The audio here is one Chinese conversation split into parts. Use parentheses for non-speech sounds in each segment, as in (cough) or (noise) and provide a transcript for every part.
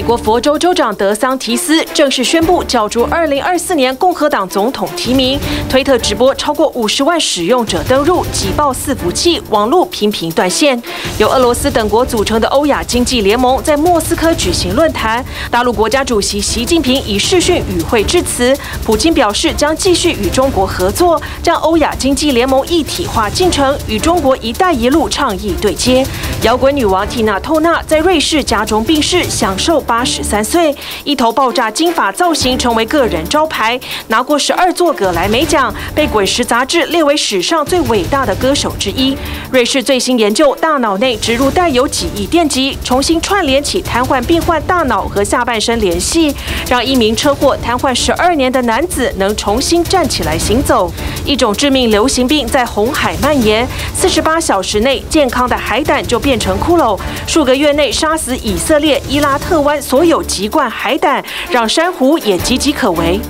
美国佛州州长德桑提斯正式宣布角逐2024年共和党总统提名。推特直播超过50万使用者登入，挤爆伺服器，网络频频断线。由俄罗斯等国组成的欧亚经济联盟在莫斯科举行论坛，大陆国家主席习近平以视讯与会致辞。普京表示将继续与中国合作，将欧亚经济联盟一体化进程与中国“一带一路”倡议对接。摇滚女王缇娜·透纳在瑞士家中病逝，享受。八十三岁，一头爆炸金发造型成为个人招牌，拿过十二座葛莱美奖，被《滚石》杂志列为史上最伟大的歌手之一。瑞士最新研究，大脑内植入带有几亿电极，重新串联起瘫痪病患大脑和下半身联系，让一名车祸瘫痪十二年的男子能重新站起来行走。一种致命流行病在红海蔓延，四十八小时内，健康的海胆就变成骷髅，数个月内杀死以色列伊拉特所有籍贯海胆，让珊瑚也岌岌可危。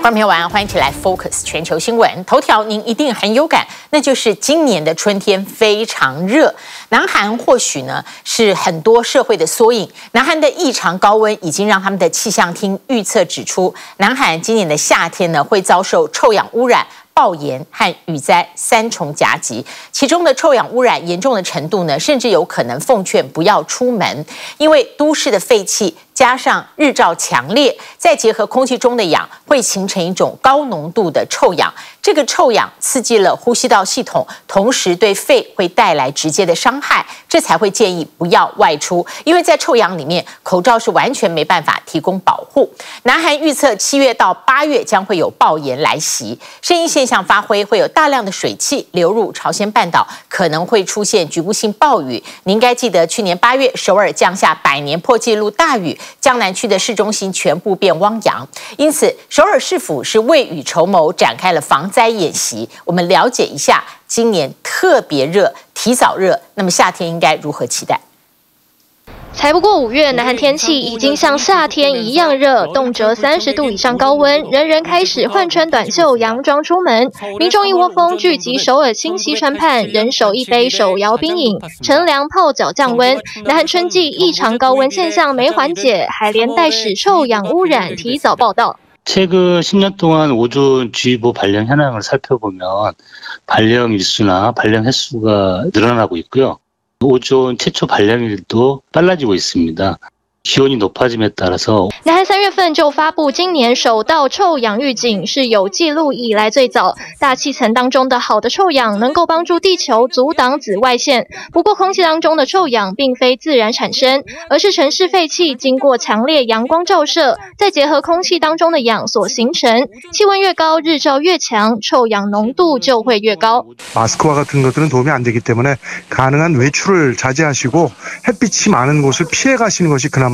观众朋友，欢迎起来 Focus 全球新闻头条，您一定很有感，那就是今年的春天非常热。南韩或许呢是很多社会的缩影，南韩的异常高温已经让他们的气象厅预测指出，南韩今年的夏天呢会遭受臭氧污染。暴炎和雨灾三重夹击，其中的臭氧污染严重的程度呢，甚至有可能奉劝不要出门，因为都市的废气加上日照强烈，再结合空气中的氧，会形成一种高浓度的臭氧。这个臭氧刺激了呼吸道系统，同时对肺会带来直接的伤害，这才会建议不要外出，因为在臭氧里面，口罩是完全没办法提供保护。南韩预测七月到八月将会有暴炎来袭，声音现象发挥，会有大量的水汽流入朝鲜半岛，可能会出现局部性暴雨。您应该记得，去年八月首尔降下百年破纪录大雨，江南区的市中心全部变汪洋。因此，首尔市府是未雨绸缪，展开了防灾演习。我们了解一下，今年特别热，提早热，那么夏天应该如何期待？才不过五月，南韩天气已经像夏天一样热，动辄三十度以上高温，人人开始换穿短袖洋装出门。民众一窝蜂聚集首尔清溪川畔，人手一杯手摇冰饮，乘凉泡脚降温。南韩春季异常高温现象没缓解，还连带使臭氧污染提早报到。최근10년동안오존주의보발령현황을살펴보면발령일수나발령횟수가늘어나고있고요 오존 최초 발령일도 빨라지고 있습니다. 气温높아짐에 따라서，南韩三月份就发布今年首道臭氧预警，是有记录以来最早。大气层当中的好的臭氧能够帮助地球阻挡紫外线。不过，空气当中的臭氧并非自然产生，而是城市废气经过强烈阳光照射，再结合空气当中的氧所形成。气温越高，日照越强，臭氧浓度就会越高。마스크와같은것들은도움이안되기때문에가능한외출을자제하시고햇빛이많은곳을피해가시는것이그나마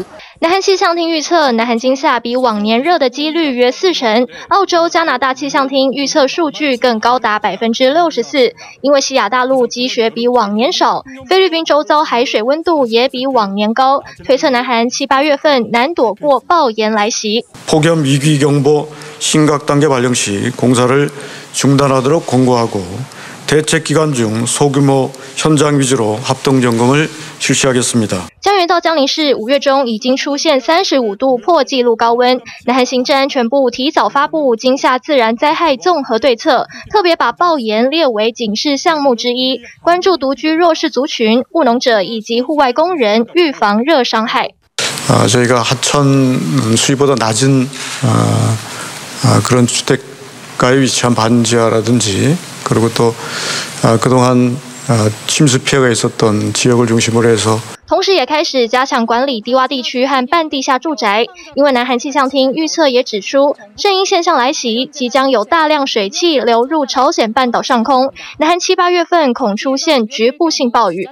南韩气象厅预测，南韩今夏比往年热的几率约四成。澳洲、加拿大气象厅预测数据更高达百分之六十四，因为西亚大陆积雪比往年少，菲律宾周遭海水温度也比往年高，推测南韩七八月份难躲过暴炎来袭。폭염위기경보심각단계발령시공사를중단하도록권고하고 대책기간 중 소규模현장 위주로 합동 점검을 실시하겠습니다。江原道江陵市五月中已经出现三十五度破纪录高温，南韩行政安全部提早发布今夏自然灾害综合对策，特别把暴炎列为警示项目之一，关注独居弱势族群、务农者以及户外工人，预防热伤害。啊，저희가하천수위보다낮은아아그런주택가에위치한반지하라든지 그리고 또啊，그동안啊침수피해가있었던 지역을중심으로해서，同时也开始加强管理低洼地区和半地下住宅，因为南韩气象厅预测也指出，圣婴现象来袭，即将有大量水汽流入朝鲜半岛上空，南韩七八月份恐出现局部性暴雨。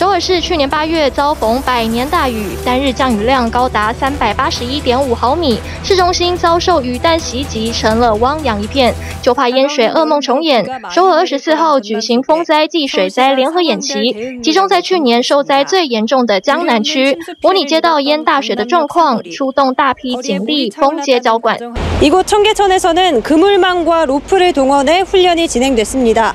首尔市去年八月遭逢百年大雨，单日降雨量高达三百八十一点五毫米，市中心遭受雨弹袭击，成了汪洋一片，就怕淹水噩梦重演。首尔二十四号举行风灾暨水灾联合演习，集中在去年受灾最严重的江南区，模拟街道淹大水的状况，出动大批警力封街交管。 이곳 청계천에서는 그물망과 루프를 동원해 훈련이 진행됐습니다.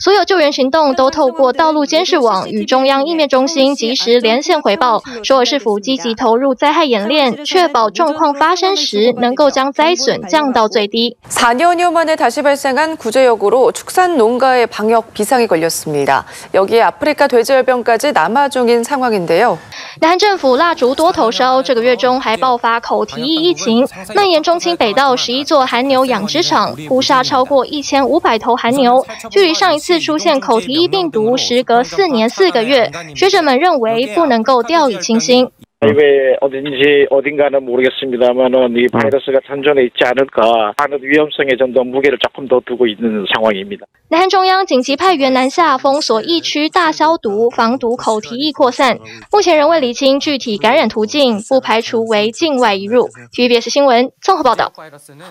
所有救援行动都透过道路监视网与中央应变中心及时连线回报。首尔市府积极投入灾害演练，确保状况发生时能够将灾损降到最低。 4년여 만에 다시 발생한 구제역으로 축산 농가의 방역 비상이 걸렸습니다. 여기에 아프리카 돼지열병까지 남아 중인 상황인데요. 南韩政府蜡烛多头烧，这个月中还爆发口蹄疫疫情，蔓延中清北道十一座韩牛养殖场，扑杀超过一千五百头韩牛。距离上一次 次出现口蹄疫病毒，时隔四年四个月，学者们认为不能够掉以轻心。왜 어딘지 어딘가는 모르겠습니다만은 이 바이러스가 잔존해 있지 않을까 하는 위험성에 좀 더 무게를 조금 더 두고 있는 상황입니다. 南韩中央紧急派员南下封锁疫区，大消毒，防堵口蹄疫扩散。目前仍未厘清具体感染途径，不排除为境外移入。TVBS 新闻综合报道。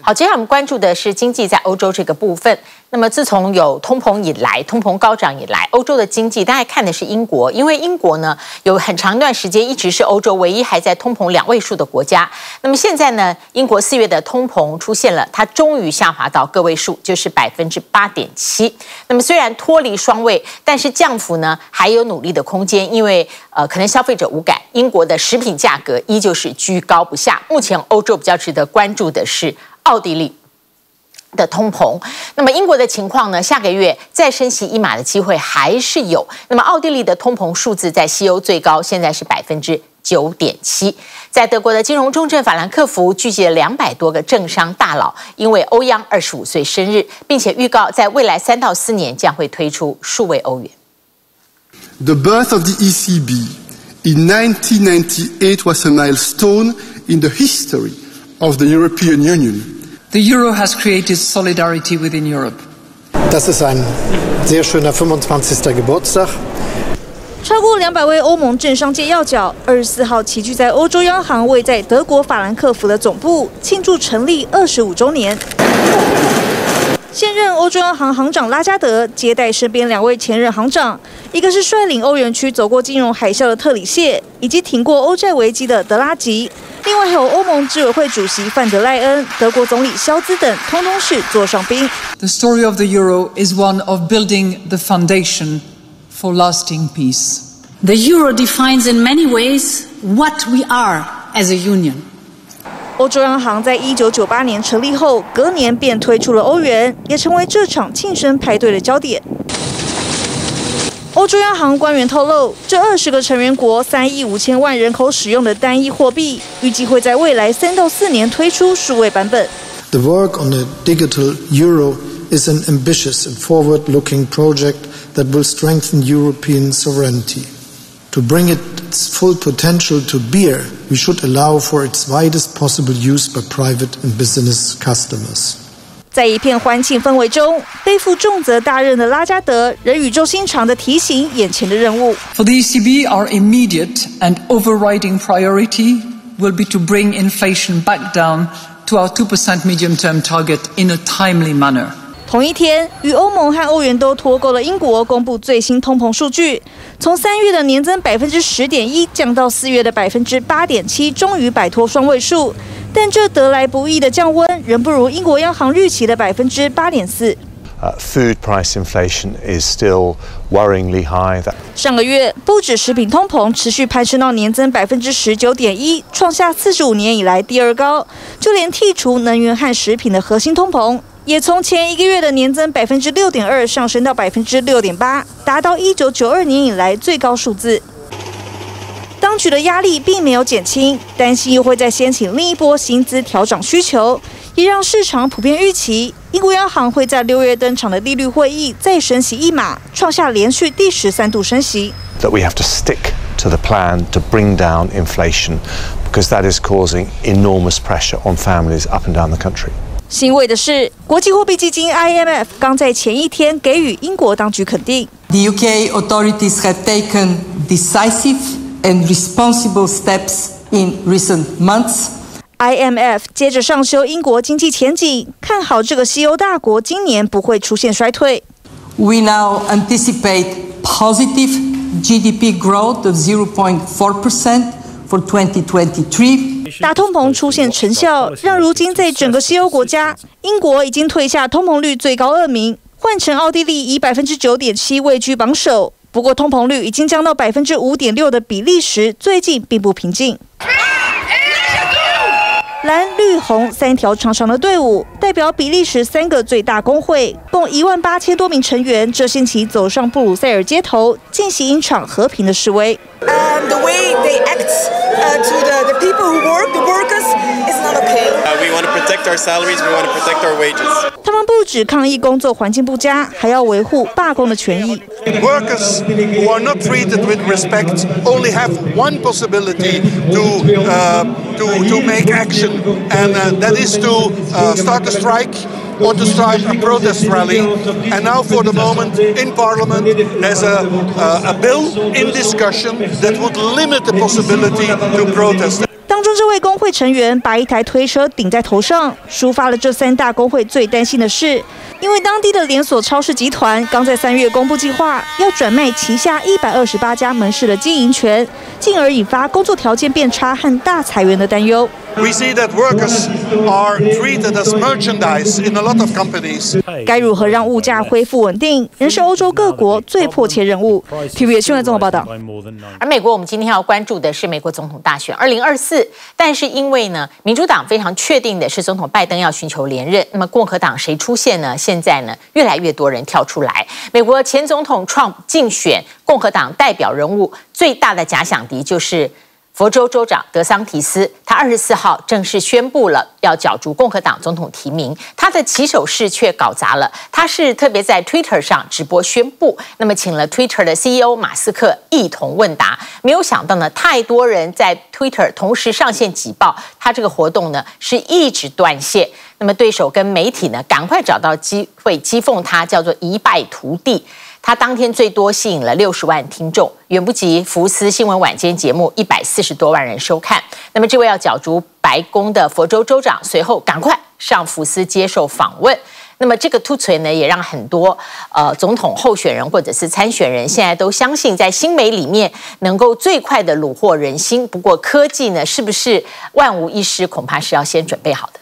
好，接下来我们关注的是经济在欧洲这个部分。那么自从有通膨以来，通膨高涨以来，欧洲的经济大概看的是英国，因为英国呢有很长一段时间一直是欧洲 唯一还在通膨两位数的国家。那么现在呢，英国四月的通膨出现了，它终于下滑到个位数，就是百分之八点七。那么虽然脱离双位，但是降幅呢还有努力的空间，因为呃可能消费者无感，英国的食品价格依旧是居高不下。目前欧洲比较值得关注的是奥地利。的通膨，那么英国的情况呢？下个月再升息一码的机会还是有。那么奥地利的通膨数字在西欧最高，现在是百分之九点七。在德国的金融重镇法兰克福，聚集了两百多个政商大佬，因为欧央二十五岁生日，并且预告在未来三到四年将会推出数位欧元。The birth of the ECB in 1998 was a milestone in the history of the European Union. The euro has created solidarity within Europe. Das ist ein sehr schöner 25. Geburtstag. 超过两百位欧盟政商界要角，二十四号齐聚在欧洲央行位在德国法兰克福的总部，庆祝成立二十五周年。现任欧洲央行行长拉加德接待身边两位前任行长，一个是率领欧元区走过金融海啸的特里谢，以及挺过欧债危机的德拉吉。另外还有欧盟执委会主席范德赖恩、德国总理肖兹等，通通是座上宾。The story of the euro is one of building the foundation for lasting peace. The euro defines in many ways what we are as a union. 欧洲央行在一九九八年成立后，隔年便推出了欧元，也成为这场庆生派对的焦点。欧洲央行官员透露，这二十个成员国三亿五千万人口使用的单一货币，预计会在未来三到四年推出数位版本。The work on a digital euro is an ambitious and forward-looking project that will strengthen European sovereignty. To bring its full potential to bear, we should allow for its widest possible use by private and business customers. 在一片欢庆氛围中，背负重责大任的拉加德仍语重心长地提醒眼前的任务。For the ECB, our immediate and overriding priority will be to bring inflation back down to our 2% medium-term target in a timely manner. 同一天，与欧盟和欧元都脱钩的英国公布最新通膨数据，从三月的年增百分之十点一降到四月的百分之八点七，终于摆脱双位数。但这得来不易的降温，仍不如英国央行预期的百分之八点四。Uh, food price inflation is still worryingly high. 上个月，不止食品通膨持续攀升到年增百分之十九点一，创下四十五年以来第二高。就连剔除能源和食品的核心通膨，也从前一个月的年增百分之六点二上升到百分之六点八，达到一九九二年以来最高数字。当局的压力并没有减轻，担心又会再掀起另一波薪资调涨需求，也让市场普遍预期英国央行会在六月登场的利率会议再升息一码，创下连续第十三度升息。That we have to stick to the plan to bring down inflation, because that is causing enormous pressure on families up and down the country. 欣慰的是，国际货币基金 IMF 刚在前一天给予英国当局肯定。The UK authorities have taken decisive and responsible steps in recent months. IMF 接着上修英国经济前景，看好这个西欧大国今年不会出现衰退。We now anticipate positive GDP growth of 0.4% for 2023. 打通膨出现成效，让如今在整个西欧国家，英国已经退下通膨率最高二名，换成奥地利以百分之九点七位居榜首。不过通膨率已经降到百分之五点六的比利时，最近并不平静。蓝绿红三条长长的队伍，代表比利时三个最大工会，共一万八千多名成员，这星期走上布鲁塞尔街头，进行一场和平的示威。他们不止抗议工作环境不佳，还要维护罢工的权益。Workers who are not treated with respect only have one possibility to uh, to to make action, and uh, that is to uh, start a strike or to start a protest rally. And now, for the moment, in Parliament, there's a a bill in discussion that would limit the possibility to protest. 当中这位工会成员把一台推车顶在头上，抒发了这三大工会最担心的事。因为当地的连锁超市集团刚在三月公布计划，要转卖旗下一百二十八家门市的经营权，进而引发工作条件变差和大裁员的担忧。We see that workers are treated as merchandise in a lot of companies. 该如何让物价恢复稳定，仍是欧洲各国最迫切任务。TVB 新闻综合报道。而美国，我们今天要关注的是美国总统大选二零二四，但是因为呢，民主党非常确定的是总统拜登要寻求连任，那么共和党谁出现呢？现在呢，越来越多人跳出来。美国前总统 Trump 竞选共和党代表人物，最大的假想敌就是佛州州长德桑提斯。他二十四号正式宣布了要角逐共和党总统提名，他的起手式却搞砸了。他是特别在 Twitter 上直播宣布，那么请了 Twitter 的 CEO 马斯克一同问答。没有想到呢，太多人在 Twitter 同时上线挤爆，他这个活动呢是一直断线。那么对手跟媒体呢，赶快找到机会讥讽他，叫做一败涂地。他当天最多吸引了六十万听众，远不及福斯新闻晚间节目一百四十多万人收看。那么这位要角逐白宫的佛州州长，随后赶快上福斯接受访问。那么这个突锤呢，也让很多呃总统候选人或者是参选人现在都相信，在新媒里面能够最快的虏获人心。不过科技呢，是不是万无一失，恐怕是要先准备好的。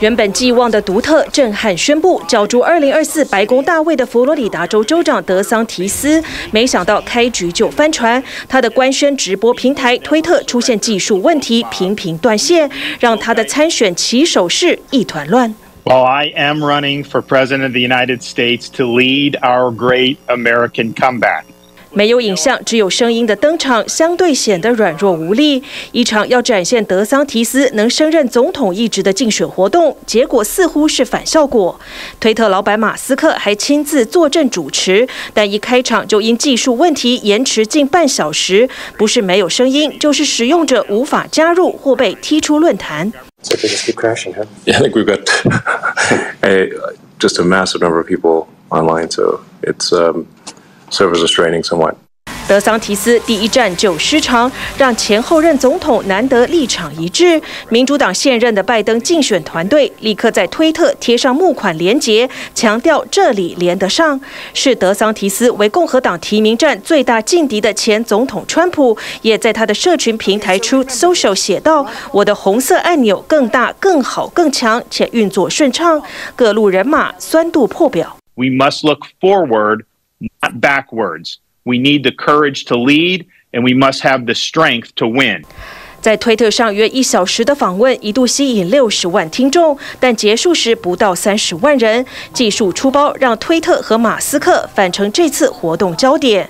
原本寄望的独特震撼宣布角逐二零二四白宫大位的佛罗里达州州长德桑提斯，没想到开局就翻船。他的官宣直播平台推特出现技术问题，频频断线，让他的参选起手式一团乱。Well, I am running for president of the United States to lead our great American comeback. 没有影像，只有声音的登场，相对显得软弱无力。一场要展现德桑提斯能升任总统一职的竞选活动，结果似乎是反效果。推特老板马斯克还亲自坐镇主持，但一开场就因技术问题延迟近半小时，不是没有声音，就是使用者无法加入或被踢出论坛。So we just keep crashing, huh? Yeah, I think we've got (laughs) just a massive number of people online, so it's um. 德桑提斯第一战就失常，让前后任总统难得立场一致。民主党现任的拜登竞选团队立刻在推特贴上募款连结，强调这里连得上。是德桑提斯为共和党提名战最大劲敌的前总统川普，也在他的社群平台 Truth Social 写道：“我的红色按钮更大、更好、更强，且运作顺畅。”各路人马酸度破表。We must look forward. Not backwards. We need the courage to lead, and we must have the strength to win. 在推特上约一小时的访问一度吸引六十万听众，但结束时不到三十万人。技术出包让推特和马斯克反成这次活动焦点。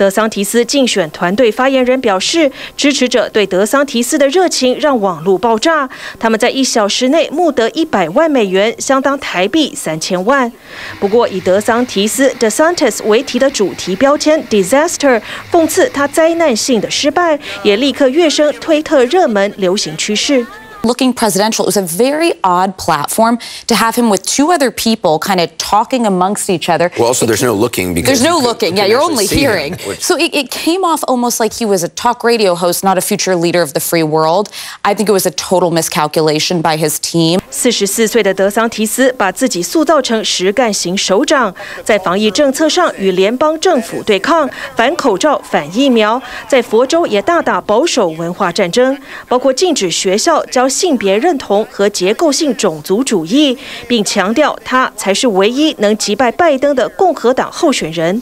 德桑提斯竞选团队发言人表示，支持者对德桑提斯的热情让网络爆炸。他们在一小时内募得一百万美元，相当台币三千万。不过，以德桑提斯 （DeSantis） 为题的主题标签 “disaster” 讽刺他灾难性的失败，也立刻跃升推特热门流行趋势。looking presidential. It was a very odd platform to have him with two other people kind of talking amongst each other. Well, also, there's no looking because there's no looking. Yeah, you're only hearing. Him, which... So it, it came off almost like he was a talk radio host, not a future leader of the free world. I think it was a total miscalculation by his team. 四十四岁的德桑提斯把自己塑造成实干型首长，在防疫政策上与联邦政府对抗，反口罩、反疫苗，在佛州也大打保守文化战争，包括禁止学校教 性别认同和结构性种族主义，并强调他才是唯一能击败拜登的共和党候选人。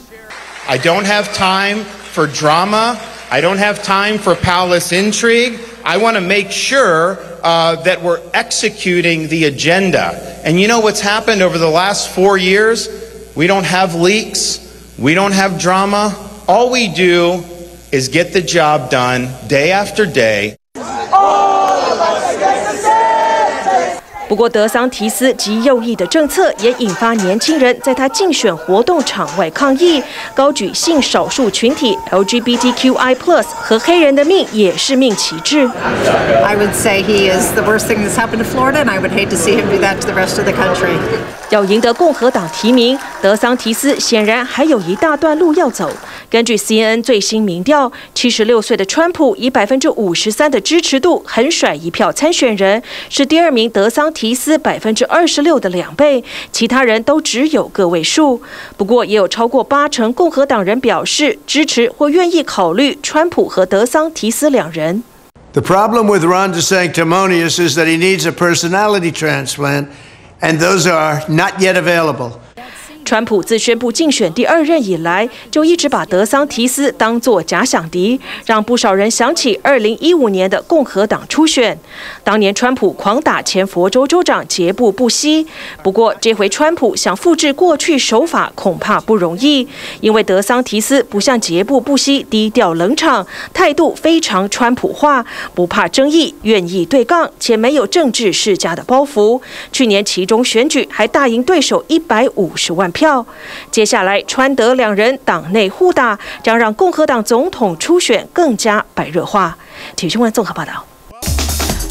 I don't have time for drama. I don't have time for palace intrigue. I want to make sure uh, that we're executing the agenda. And you know what's happened over the last four years? We don't have leaks. We don't have drama. All we do is get the job done day after day. 不过，德桑提斯及右翼的政策也引发年轻人在他竞选活动场外抗议，高举性少数群体 LGBTQI+ 和黑人的命也是命旗帜。I would say he is the worst thing that's happened to Florida, and I would hate to see him do that to the rest of the country. 要赢得共和党提名，德桑提斯显然还有一大段路要走。根据 CNN 最新民调，七十六岁的川普以百分之五十三的支持度横甩一票参选人，是第二名德桑提斯百分之二十六的两倍，其他人都只有个位数。不过，也有超过八成共和党人表示支持或愿意考虑川普和德桑提斯两人。The problem with Ron desantimonious is that he needs a personality transplant. And those are not yet available. 川普自宣布竞选第二任以来，就一直把德桑提斯当作假想敌，让不少人想起2015年的共和党初选。当年川普狂打前佛州州长杰布·布希，不过这回川普想复制过去手法恐怕不容易，因为德桑提斯不像杰布·布希低调冷场，态度非常川普化，不怕争议，愿意对杠，且没有政治世家的包袱。去年其中选举还大赢对手一百五十万。票接下来，川德两人党内互打，将让共和党总统初选更加白热化。体育新闻综合报道。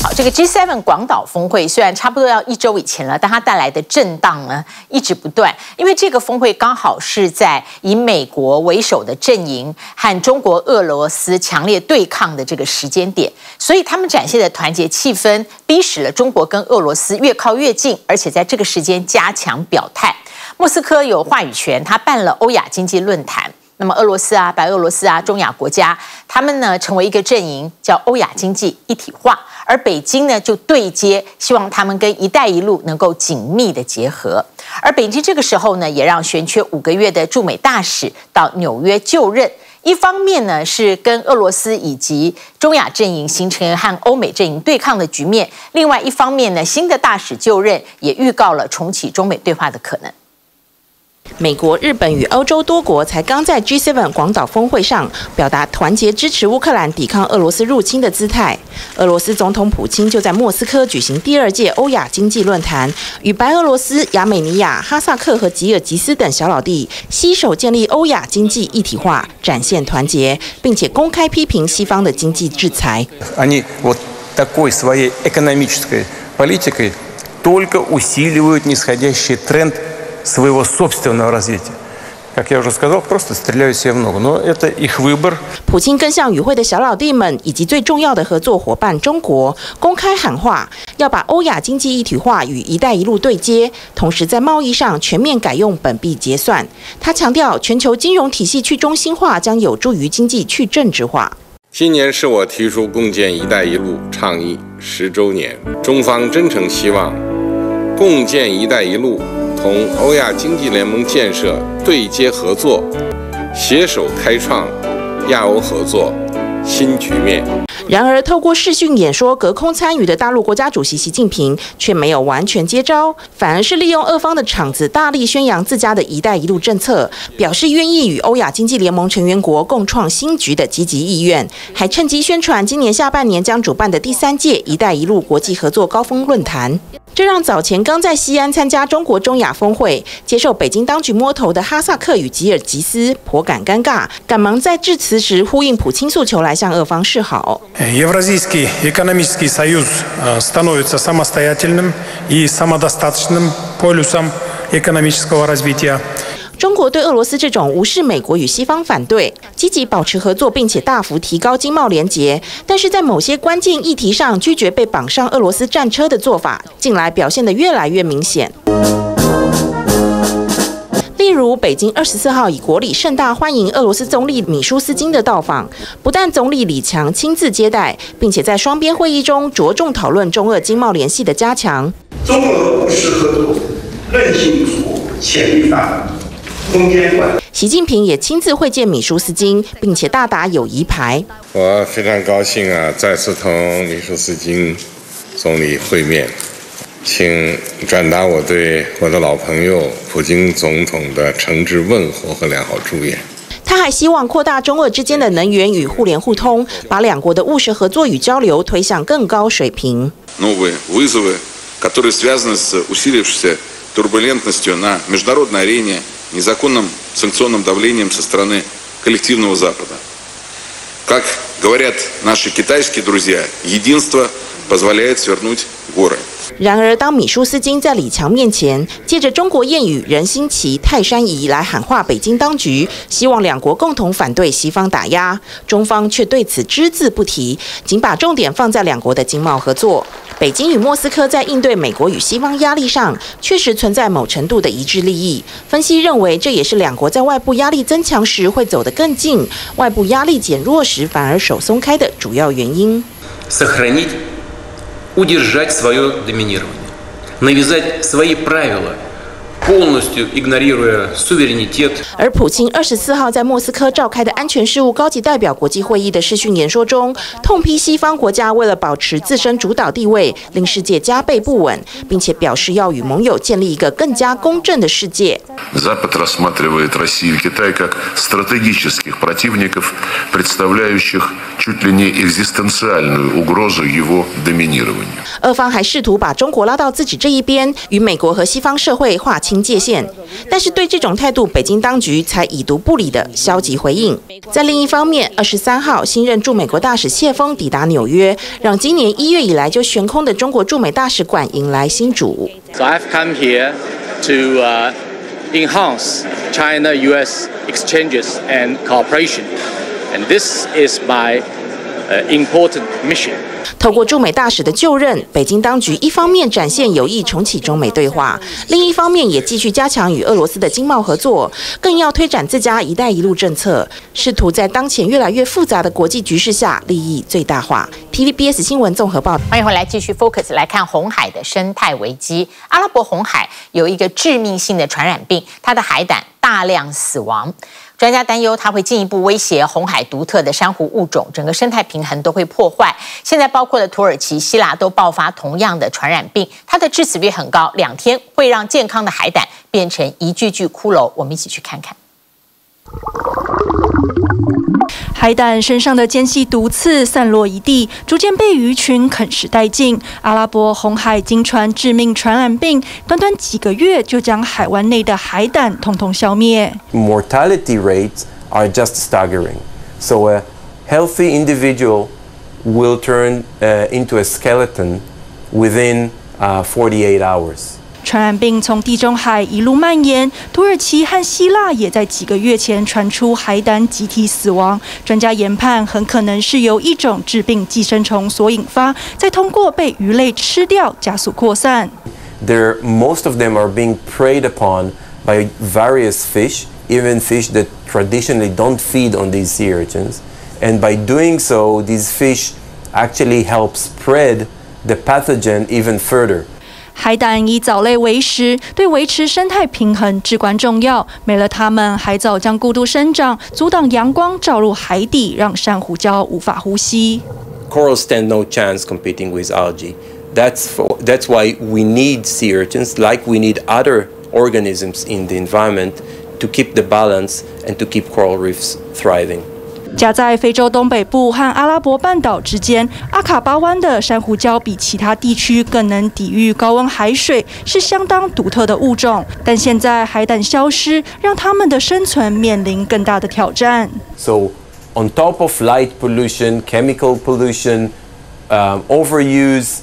好，这个 G7 广岛峰会虽然差不多要一周以前了，但它带来的震荡呢一直不断，因为这个峰会刚好是在以美国为首的阵营和中国、俄罗斯强烈对抗的这个时间点，所以他们展现的团结气氛，逼使了中国跟俄罗斯越靠越近，而且在这个时间加强表态。莫斯科有话语权，他办了欧亚经济论坛。那么俄罗斯啊、白俄罗斯啊、中亚国家，他们呢成为一个阵营，叫欧亚经济一体化。而北京呢就对接，希望他们跟“一带一路”能够紧密的结合。而北京这个时候呢，也让悬缺五个月的驻美大使到纽约就任。一方面呢是跟俄罗斯以及中亚阵营形成和欧美阵营对抗的局面；另外一方面呢，新的大使就任也预告了重启中美对话的可能。美国、日本与欧洲多国才刚在 G7 广岛峰会上表达团结支持乌克兰抵抗俄罗斯入侵的姿态。俄罗斯总统普京就在莫斯科举行第二届欧亚经济论坛，与白俄罗斯、亚美尼亚、哈萨克和吉尔吉斯等小老弟携手建立欧亚经济一体化，展现团结，并且公开批评西方的经济制裁。普京更向与会的小老弟们以及最重要的合作伙伴中国公开喊话，要把欧亚经济一体化与“一带一路”对接，同时在贸易上全面改用本币结算。他强调，全球金融体系去中心化将有助于经济去政治化。今年是我提出共建“一带一路”倡议十周年，中方真诚希望共建“一带一路”。同欧亚经济联盟建设对接合作，携手开创亚欧合作新局面。然而，透过视讯演说隔空参与的大陆国家主席习近平却没有完全接招，反而是利用俄方的场子，大力宣扬自家的一带一路政策，表示愿意与欧亚经济联盟成员国共创新局的积极意愿，还趁机宣传今年下半年将主办的第三届“一带一路”国际合作高峰论坛。这让早前刚在西安参加中国中亚峰会、接受北京当局摸头的哈萨克与吉尔吉斯颇感尴尬，赶忙在致辞时呼应普京诉求，来向俄方示好。中国对俄罗斯这种无视美国与西方反对、积极保持合作，并且大幅提高经贸连结，但是在某些关键议题上拒绝被绑上俄罗斯战车的做法，近来表现得越来越明显。例如，北京二十四号以国礼盛大欢迎俄罗斯总理米舒斯金的到访，不但总理李强亲自接待，并且在双边会议中着重讨论中俄经贸联系的加强。中俄务实合作韧性不足，潜力大。习近平也亲自会见米舒斯金，并且大打友谊牌。我非常高兴啊，再次同米舒斯金总理会面，请转达我对我的老朋友普京总统的诚挚问候和良好祝愿。他还希望扩大中俄之间的能源与互联互通，把两国的务实合作与交流推向更高水平。然而，当米舒斯金在李强面前借着中国谚语“人心齐，泰山移”来喊话北京当局，希望两国共同反对西方打压，中方却对此只字不提，仅把重点放在两国的经贸合作。北京与莫斯科在应对美国与西方压力上，确实存在某程度的一致利益。分析认为，这也是两国在外部压力增强时会走得更近，外部压力减弱时反而手松开的主要原因。удержать свое доминирование, навязать свои правила –而普京二十四号在莫斯科召开的安全事务高级代表国际会议的视讯演说中，痛批西方国家为了保持自身主导地位，令世界加倍不稳，并且表示要与盟友建立一个更加公正的世界。俄方还试图把中国拉到自己这一边，与美国和西方社会划清界限。但是对这种态度，北京当局才已读不理的消极回应。在另一方面，二十三号新任驻美国大使谢锋抵达纽约，让今年一月以来就悬空的中国驻美大使馆迎来新主。So I've come here to enhance China-U.S. exchanges and cooperation, and this is my important mission. 透过驻美大使的就任，北京当局一方面展现有意重启中美对话，另一方面也继续加强与俄罗斯的经贸合作，更要推展自家“一带一路”政策，试图在当前越来越复杂的国际局势下利益最大化。TVBS 新闻综合报道。欢迎回来，继续 Focus 来看红海的生态危机。阿拉伯红海有一个致命性的传染病，它的海胆大量死亡。专家担忧，它会进一步威胁红海独特的珊瑚物种，整个生态平衡都会破坏。现在包括了土耳其、希腊都爆发同样的传染病，它的致死率很高，两天会让健康的海胆变成一具具骷髅。我们一起去看看。海胆身上的尖细毒刺散落一地，逐渐被鱼群啃食殆尽。阿拉伯红海惊传致命传染病，短短几个月就将海湾内的海胆统统消灭。Mortality rates are just staggering. So a healthy individual will turn into a skeleton within 48 hours. 传染病从地中海一路蔓延，土耳其和希腊也在几个月前传出海胆集体死亡。专家研判，很可能是由一种致病寄生虫所引发，再通过被鱼类吃掉加速扩散。There, most of them are being preyed upon by various fish, even fish that traditionally don't feed on these sea urchins. And by doing so, these fish actually help spread the pathogen even further. 海胆以藻类为食，对维持生态平衡至关重要。没了它们，海藻将过度生长，阻挡阳光照入海底，让珊瑚礁无法呼吸。Coral stand no chance competing with algae. That's, for, that's why we need sea urchins, like we need other organisms in the environment to keep the balance and to keep coral reefs thriving. 夹在非洲东北部和阿拉伯半岛之间，阿卡巴湾的珊瑚礁比其他地区更能抵御高温海水，是相当独特的物种。但现在海胆消失，让它们的生存面临更大的挑战。So, on top of light pollution, chemical pollution, um, overuse,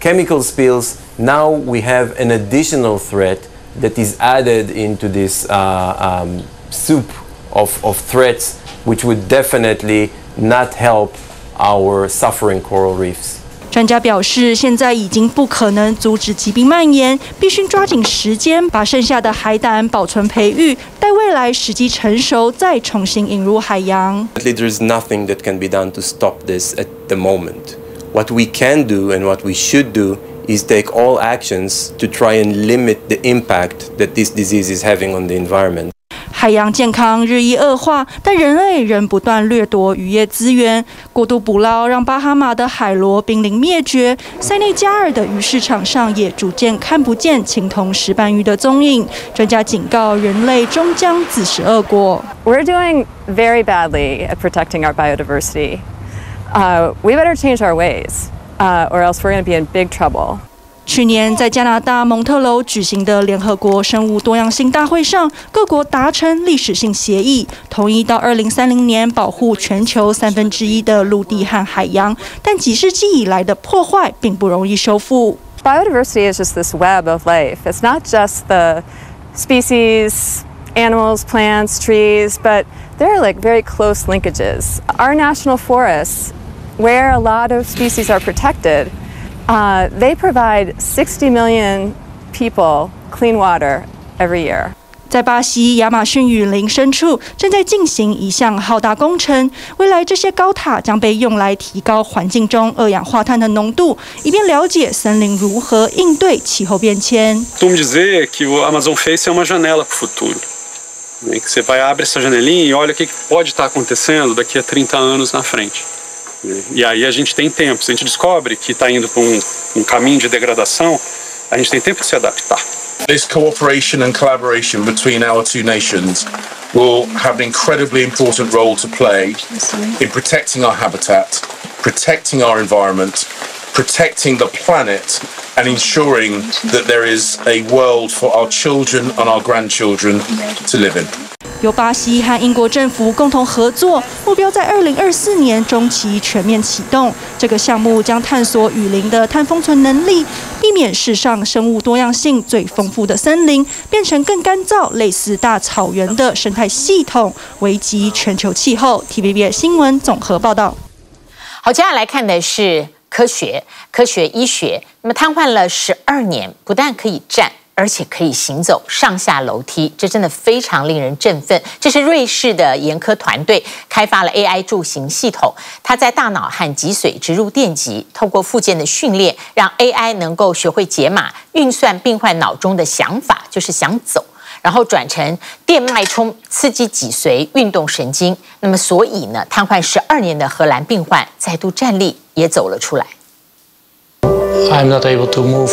chemical spills, now we have an additional threat that is added into this uh, soup of, of threats which would definitely not help our suffering coral reefs. 专家表示，现在已经不可能阻止疾病蔓延，必须抓紧时间把剩下的海胆保存培育，待未来时机成熟再重新引入海洋。There is nothing that can be done to stop this at the moment. What we can do and what we should do is take all actions to try and limit the impact that this disease is having on the environment. 海洋健康日益恶化，但人类仍不断掠夺渔业资源，过度捕捞让巴哈马的海螺濒临灭绝。塞内加尔的鱼市场上也逐渐看不见青铜石斑鱼的踪影。专家警告，人类终将自食恶果。We're doing very badly at protecting our biodiversity. Uh, we better change our ways, uh, or else we're going to be in big trouble. 去年在加拿大蒙特娄举行的联合国生物多样性大会上，各国达成历史性协议，同意到二零三零年保护全球三分之一的陆地和海洋。但几世纪以来的破坏并不容易修复。Biodiversity is just this web of life. It's not just the species, animals, plants, trees, but there are like very close linkages. Our national forests, where a lot of species are protected, Uh, they provide 60 million people clean water every year. 在巴西亚马逊雨林深处，正在进行一项浩大工程。未来这些高塔将被用来提高环境中二氧化碳的浓度，以便了解森林如何应对气候变迁。Costumo dizer que o Amazon Face é uma janela para o futuro. Que você vai abre essa janelinha e olha o que pode estar acontecendo daqui a 30 anos na frente. E aí a gente tem tempo. Se a gente descobre que está indo para um, um caminho de degradação, a gente tem tempo de se adaptar. This cooperation and collaboration between our two nations will have an incredibly important role to play in protecting our habitat, protecting our environment, protecting the planet, and ensuring that there is a world for our children and our grandchildren to live in. 由巴西和英国政府共同合作，目标在二零二四年中期全面启动。这个项目将探索雨林的碳封存能力，避免世上生物多样性最丰富的森林变成更干燥、类似大草原的生态系统，危及全球气候。TVB 新闻综合报道。好，接下来看的是科学、科学医学。那么瘫痪了十二年，不但可以站。而且可以行走上下楼梯，这真的非常令人振奋。这是瑞士的研科团队开发了 AI 助行系统，它在大脑和脊髓植入电极，透过附件的训练，让 AI 能够学会解码运算病患脑中的想法，就是想走，然后转成电脉冲刺激脊髓运动神经。那么，所以呢，瘫痪十二年的荷兰病患再度站立，也走了出来。I'm not able to move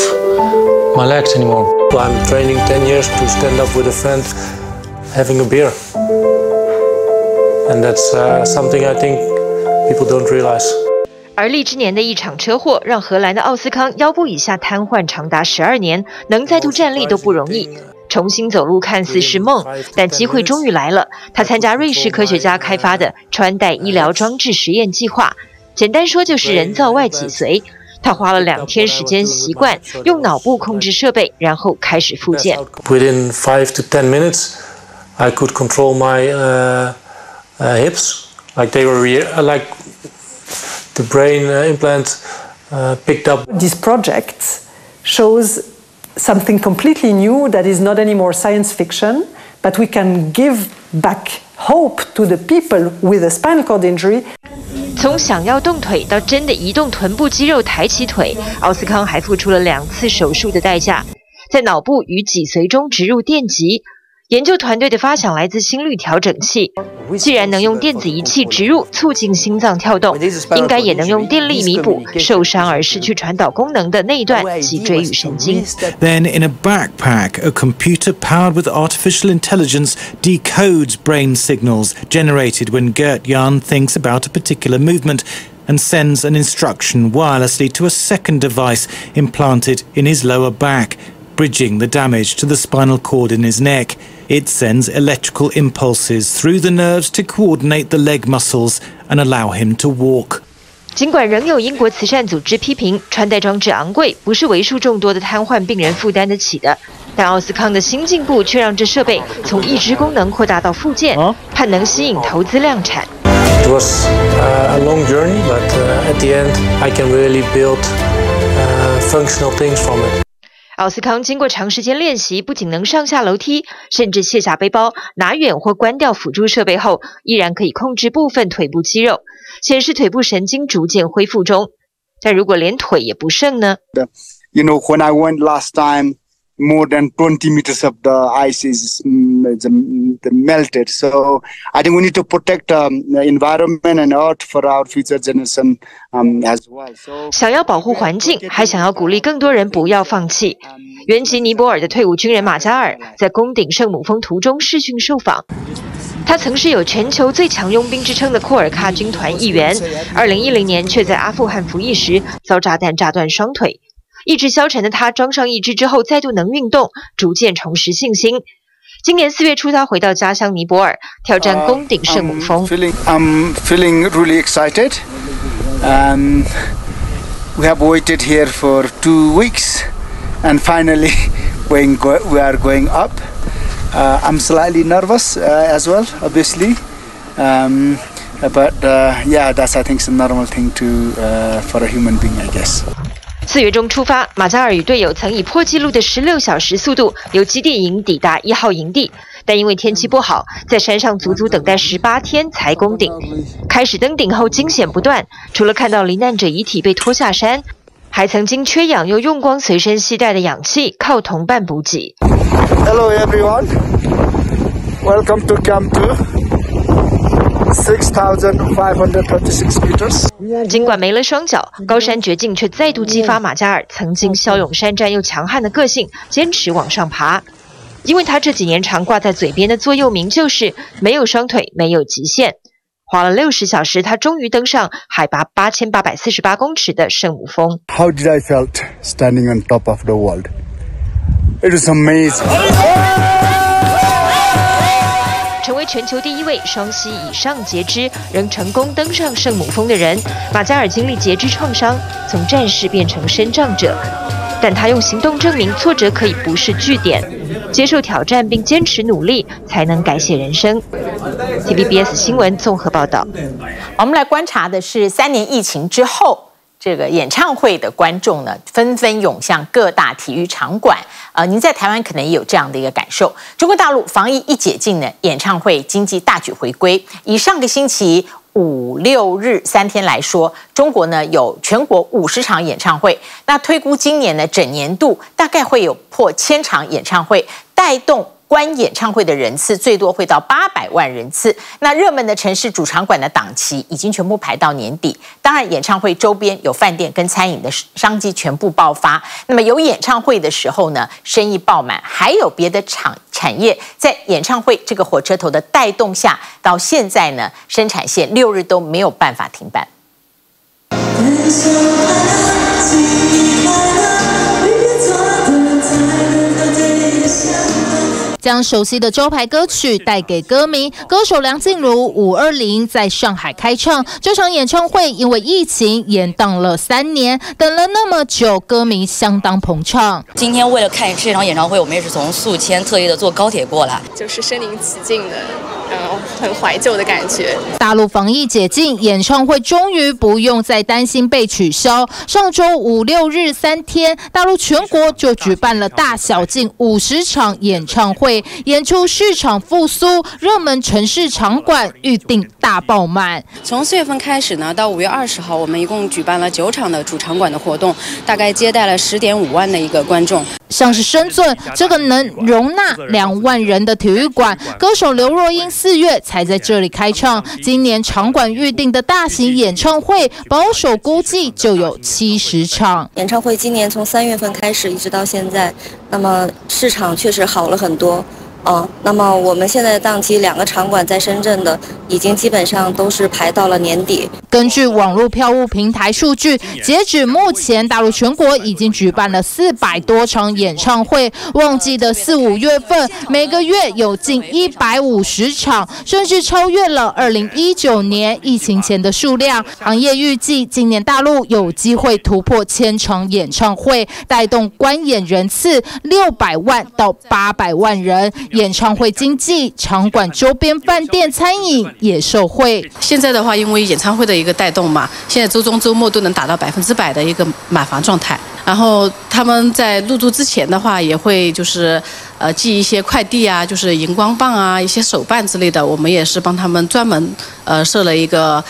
my legs anymore. I'm training 10 years to stand up with a friend having a beer. And that's uh, something I think people don't realize. 而立之年的一场车祸，让荷兰的奥斯康腰部以下瘫痪长达十二年，能再度站立都不容易。重新走路看似是梦，但机会终于来了。他参加瑞士科学家开发的穿戴医疗装置实验计划，简单说就是人造外脊髓。他花了两天时间习惯用脑部控制设备，然后开始复健。Within five to ten minutes, I could control my uh, uh, hips, like they were like the brain implant uh, picked up. This project shows something completely new that is not anymore science fiction, but we can give back hope to the people with a spinal cord injury. 从想要动腿到真的移动臀部肌肉、抬起腿，奥斯康还付出了两次手术的代价，在脑部与脊髓中植入电极。研究团队的发想来自心率调整器，既然能用电子仪器植入促进心脏跳动，应该也能用电力弥补受伤而失去传导功能的那一段脊椎与神经。Then in a backpack, a computer powered with artificial intelligence decodes brain signals generated when Gert Jan thinks about a particular movement and sends an instruction wirelessly to a second device implanted in his lower back, bridging the damage to the spinal cord in his neck. It sends electrical impulses through the nerves to coordinate the leg muscles and allow him to walk. 尽管仍有英国慈善组织批评穿戴装置昂贵，不是为数众多的瘫痪病人负担得起的，但奥斯康的新进步却让这设备从义肢功能扩大到复健，盼能吸引投资量产。It was a long journey, but at the end, I can really build functional things from it. 奥斯康经过长时间练习，不仅能上下楼梯，甚至卸下背包、拿远或关掉辅助设备后，依然可以控制部分腿部肌肉，显示腿部神经逐渐恢复中。但如果连腿也不剩呢？You know, when I went last time. More than 20 meters of the ice is the melted. So I think we need to protect um, the environment and earth for our future generation um, as well. So 想要保护环境，还想要鼓励更多人不要放弃。原籍尼泊尔的退伍军人马加尔在攻顶圣母峰途中视讯受访。他曾是有全球最强佣兵之称的库尔喀军团一员，二零一零年却在阿富汗服役时遭炸弹炸断双腿。意志消沉的他装上义肢之后，再度能运动，逐渐重拾信心。今年四月初，他回到家乡尼泊尔，挑战攻顶圣母峰。Uh, I'm feeling, I'm feeling really excited. Um, we have waited here for two weeks, and finally, we we are going up. Uh, I'm slightly nervous uh, as well, obviously. Um, but uh, yeah, that's I think a normal thing to uh, for a human being, I guess. 四月中出发，马加尔与队友曾以破纪录的十六小时速度由基地营抵达一号营地，但因为天气不好，在山上足足等待十八天才攻顶。开始登顶后惊险不断，除了看到罹难者遗体被拖下山，还曾经缺氧又用光随身携带的氧气，靠同伴补给。Hello everyone, welcome to Camp Two. 尽管没了双脚，高山绝境却再度激发马加尔曾经骁勇善战又强悍的个性，坚持往上爬。因为他这几年常挂在嘴边的座右铭就是“没有双腿，没有极限”。花了六十小时，他终于登上海拔八千八百四十八公尺的圣母峰。How did I felt standing on top of the world? It is amazing. 成为全球第一位双膝以上截肢仍成功登上圣母峰的人，马加尔经历截肢创伤，从战士变成身障者，但他用行动证明挫折可以不是据点，接受挑战并坚持努力，才能改写人生。TVBS 新闻综合报道。我们来观察的是三年疫情之后。这个演唱会的观众呢，纷纷涌向各大体育场馆。呃，您在台湾可能也有这样的一个感受。中国大陆防疫一解禁呢，演唱会经济大举回归。以上个星期五六日三天来说，中国呢有全国五十场演唱会。那推估今年呢整年度大概会有破千场演唱会，带动。观演唱会的人次最多会到八百万人次。那热门的城市主场馆的档期已经全部排到年底。当然，演唱会周边有饭店跟餐饮的商机全部爆发。那么有演唱会的时候呢，生意爆满，还有别的厂产业在演唱会这个火车头的带动下，到现在呢，生产线六日都没有办法停办。将熟悉的招牌歌曲带给歌迷，歌手梁静茹五二零在上海开唱。这场演唱会因为疫情延宕了三年，等了那么久，歌迷相当捧场。今天为了看这场演唱会，我们也是从宿迁特意的坐高铁过来，就是身临其境的，很怀旧的感觉。大陆防疫解禁，演唱会终于不用再担心被取消。上周五六日三天，大陆全国就举办了大小近五十场演唱会，演出市场复苏，热门城市场馆预定大爆满。从四月份开始呢，到五月二十号，我们一共举办了九场的主场馆的活动，大概接待了十点五万的一个观众。像是深圳这个能容纳两万人的体育馆，歌手刘若英四月才在这里开唱。今年场馆预定的大型演唱会，保守估计就有七十场。演唱会今年从三月份开始一直到现在，那么市场确实好了很多。哦，那么我们现在的档期，两个场馆在深圳的已经基本上都是排到了年底。根据网络票务平台数据，截止目前，大陆全国已经举办了四百多场演唱会。旺季的四五月份，每个月有近一百五十场，甚至超越了二零一九年疫情前的数量。行业预计，今年大陆有机会突破千场演唱会，带动观演人次六百万到八百万人。演唱会经济，场馆周边饭店、餐饮也受惠。现在的话，因为演唱会的一个带动嘛，现在周中周末都能达到百分之百的一个满房状态。然后他们在入住之前的话，也会就是呃寄一些快递啊，就是荧光棒啊、一些手办之类的，我们也是帮他们专门呃设了一个。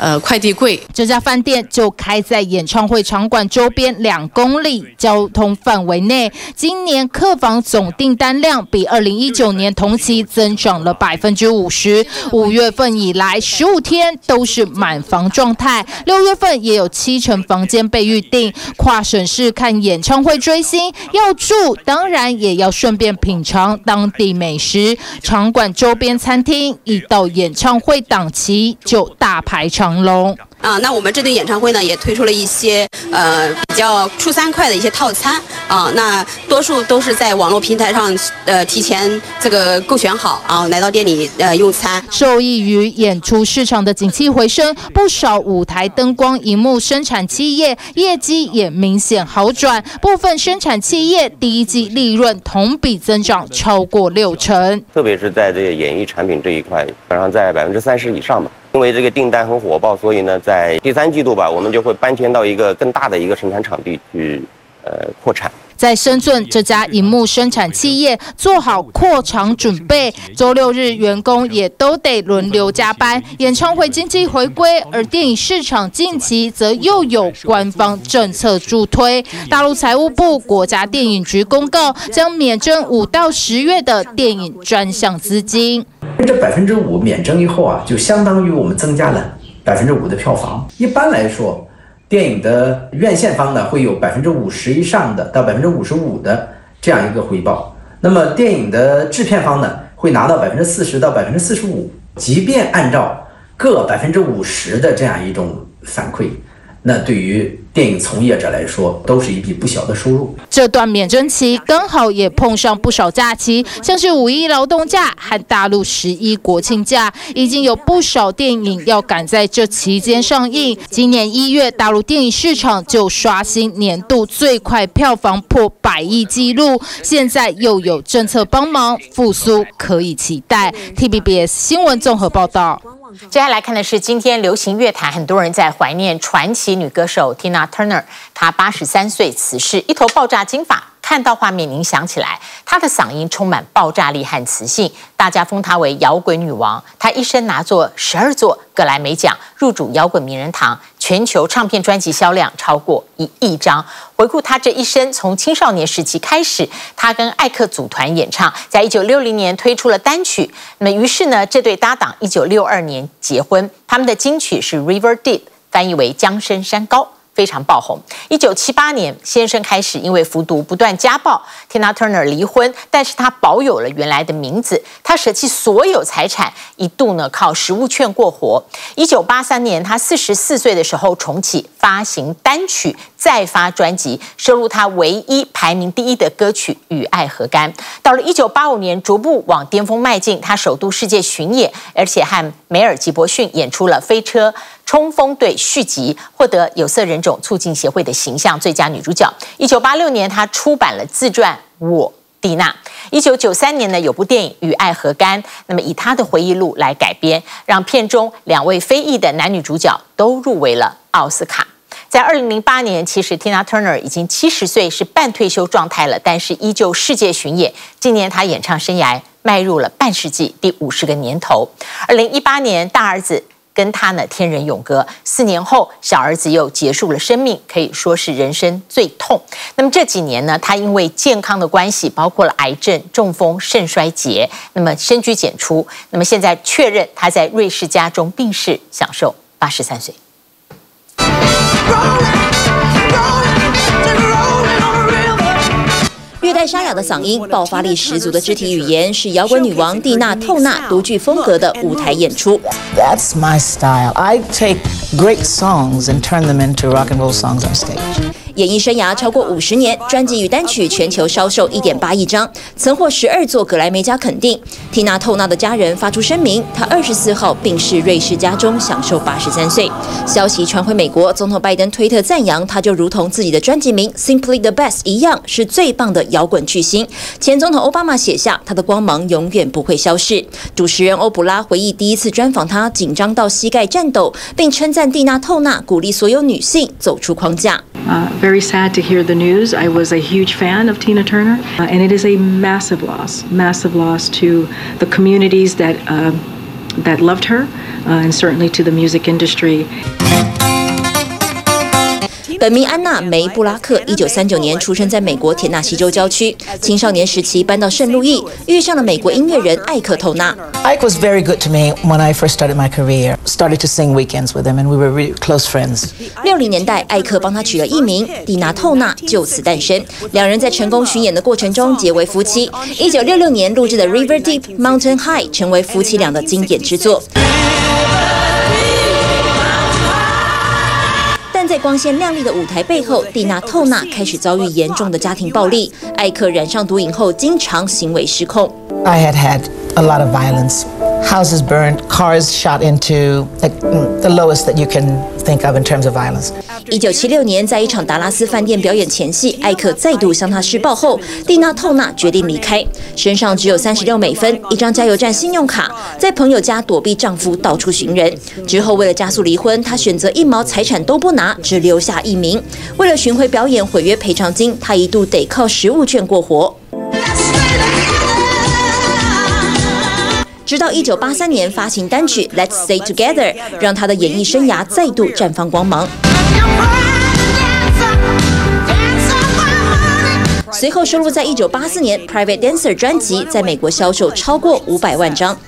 呃，快递柜这家饭店就开在演唱会场馆周边两公里交通范围内。今年客房总订单量比二零一九年同期增长了百分之五十。五月份以来，十五天都是满房状态。六月份也有七成房间被预订。跨省市看演唱会追星要住，当然也要顺便品尝当地美食。场馆周边餐厅一到演唱会档期就大排场长龙啊，那我们这对演唱会呢，也推出了一些呃比较出三块的一些套餐啊，那多数都是在网络平台上呃提前这个购选好啊，来到店里呃用餐。受益于演出市场的景气回升，不少舞台灯光、荧幕生产企业业绩也明显好转，部分生产企业第一季利润同比增长超过六成，特别是在这个演艺产品这一块，基本上在百分之三十以上吧。因为这个订单很火爆，所以呢，在第三季度吧，我们就会搬迁到一个更大的一个生产场地去，呃，扩产。在深圳，这家荧幕生产企业做好扩厂准备，周六日员工也都得轮流加班。演唱会经济回归，而电影市场近期则又有官方政策助推。大陆财务部、国家电影局公告，将免征五到十月的电影专项资金。这百分之五免征以后啊，就相当于我们增加了百分之五的票房。一般来说，电影的院线方呢会有百分之五十以上的到百分之五十五的这样一个回报。那么电影的制片方呢会拿到百分之四十到百分之四十五。即便按照各百分之五十的这样一种反馈。那对于电影从业者来说，都是一笔不小的收入。这段免征期刚好也碰上不少假期，像是五一劳动假和大陆十一国庆假，已经有不少电影要赶在这期间上映。今年一月，大陆电影市场就刷新年度最快票房破百亿纪录，现在又有政策帮忙，复苏可以期待。TVBS 新闻综合报道。接下来看的是今天流行乐坛，很多人在怀念传奇女歌手 Tina Turner。她八十三岁辞世，一头爆炸金发。看到画面，您想起来，她的嗓音充满爆炸力和磁性，大家封她为摇滚女王。她一生拿过十二座格莱美奖，入主摇滚名人堂，全球唱片专辑销量超过一亿张。回顾她这一生，从青少年时期开始，她跟艾克组团演唱，在一九六零年推出了单曲。那么于是呢，这对搭档一九六二年结婚，他们的金曲是《River Deep》，翻译为《江深山高》。非常爆红。一九七八年，先生开始因为服毒不断家暴，Tina Turner 离婚，但是他保有了原来的名字。他舍弃所有财产，一度呢靠食物券过活。一九八三年，他四十四岁的时候重启发行单曲，再发专辑，收录他唯一排名第一的歌曲《与爱何干》。到了一九八五年，逐步往巅峰迈进，他首度世界巡演，而且和梅尔吉伯逊演出了《飞车》。冲锋队续集获得有色人种促进协会的形象最佳女主角。一九八六年，她出版了自传《我蒂娜。一九九三年呢，有部电影《与爱何干》，那么以她的回忆录来改编，让片中两位非裔的男女主角都入围了奥斯卡。在二零零八年，其实 Tina Turner 已经七十岁，是半退休状态了，但是依旧世界巡演。今年她演唱生涯迈入了半世纪第五十个年头。二零一八年，大儿子。跟他呢，天人永隔。四年后，小儿子又结束了生命，可以说是人生最痛。那么这几年呢，他因为健康的关系，包括了癌症、中风、肾衰竭，那么深居简出。那么现在确认他在瑞士家中病逝，享受八十三岁。略带沙哑的嗓音，爆发力十足的肢体语言，是摇滚女王蒂娜·透纳独具风格的舞台演出。That's my style. I take great songs and turn them into rock and roll songs on stage. 演艺生涯超过五十年，专辑与单曲全球销售一点八亿张，曾获十二座格莱美奖肯定。蒂娜·透纳的家人发出声明，她二十四号病逝瑞士家中，享寿八十三岁。消息传回美国，总统拜登推特赞扬她就如同自己的专辑名《Simply the Best》一样，是最棒的摇滚巨星。前总统奥巴马写下：“她的光芒永远不会消逝。”主持人欧普拉回忆第一次专访她，紧张到膝盖颤抖，并称赞蒂娜·透纳鼓励所有女性走出框架。Uh, very sad to hear the news. I was a huge fan of Tina Turner, uh, and it is a massive loss, massive loss to the communities that uh, that loved her, uh, and certainly to the music industry. 本名安娜梅布拉克，一九三九年出生在美国田纳西州郊区。青少年时期搬到圣路易，遇上了美国音乐人艾克透纳。Ike was very good to me when I first started my career. Started to sing weekends with him, and we were really close friends. 六零年代，艾克帮他取了艺名，蒂娜透纳就此诞生。两人在成功巡演的过程中结为夫妻。一九六六年录制的《River Deep Mountain High》成为夫妻俩的经典之作。在光鲜亮丽的舞台背后，蒂娜·透纳开始遭遇严重的家庭暴力。艾克染上毒瘾后，经常行为失控。I had had a lot of violence. Houses burned, cars shot into like the lowest that you can think of in terms of violence. 一九七六年，在一场达拉斯饭店表演前夕，艾克再度向他施暴后，蒂娜·透纳决定离开，身上只有三十六美分，一张加油站信用卡，在朋友家躲避丈夫到处寻人。之后，为了加速离婚，她选择一毛财产都不拿，只留下一名。为了寻回表演毁约赔偿金，她一度得靠食物券过活。直到一九八三年发行单曲《Let's Stay Together》，让他的演艺生涯再度绽放光芒。随后收录在一九八四年《Private Dancer》专辑，在美国销售超过五百万张。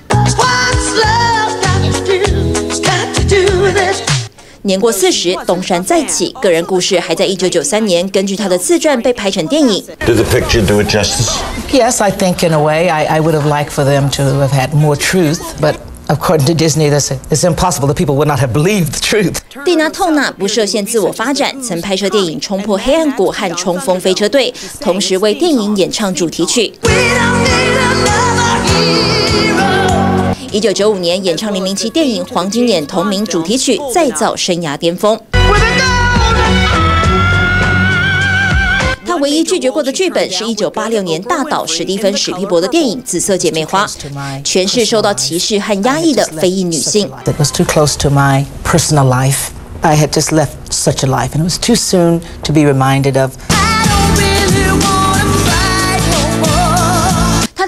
年过四十，东山再起，个人故事还在一九九三年根据他的自传被拍成电影。Did the picture do it justice? Yes, I think in a way I, I would have liked for them to have had more truth, but according to Disney, this it's impossible. The people would not have believed the truth. 蒂娜·透纳不设限自我发展，曾拍摄电影《冲破黑暗谷》和《冲锋飞车队》，同时为电影演唱主题曲。一九九五年演唱《零零七》电影黄金眼同名主题曲，再造生涯巅峰。他唯一拒绝过的剧本是一九八六年大导史蒂芬·史皮伯的电影《紫色姐妹花》，诠释受到歧视和压抑的非裔女性。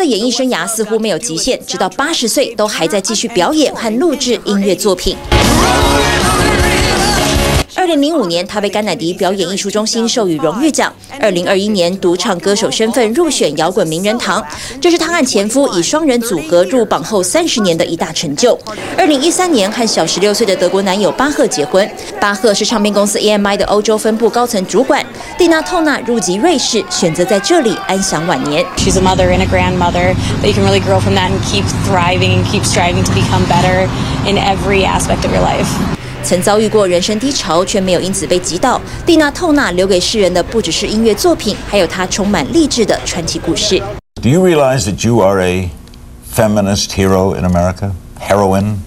演艺生涯似乎没有极限，直到八十岁都还在继续表演和录制音乐作品。二零零五年，他被甘乃迪表演艺术中心授予荣誉奖。二零二一年，独唱歌手身份入选摇滚名人堂，这是他和前夫以双人组合入榜后三十年的一大成就。二零一三年，和小十六岁的德国男友巴赫结婚。巴赫是唱片公司 EMI 的欧洲分部高层主管。蒂娜·透纳入籍瑞士，选择在这里安享晚年。She's a mother and a grandmother, but you can really grow from that and keep thriving and keep striving to become better in every aspect of your life. 曾遭遇过人生低潮，却没有因此被击倒。蒂娜·透纳留给世人的不只是音乐作品，还有她充满励志的传奇故事。Do you realize that you are a feminist hero in America? Heroine?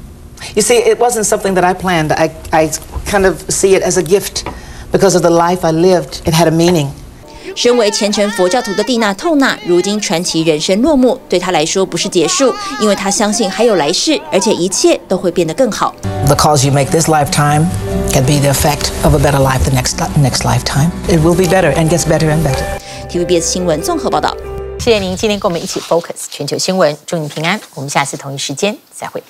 You see, it wasn't something that I planned. I, I kind of see it as a gift because of the life I lived. It had a meaning. 身为虔诚佛教徒的蒂娜·透纳，如今传奇人生落幕，对他来说不是结束，因为他相信还有来世，而且一切都会变得更好。The calls you make this lifetime can be the effect of a better life the next next lifetime. It will be better and gets better and better. TVBS 新闻综合报道，谢谢您今天跟我们一起 focus 全球新闻，祝你平安，我们下次同一时间再会。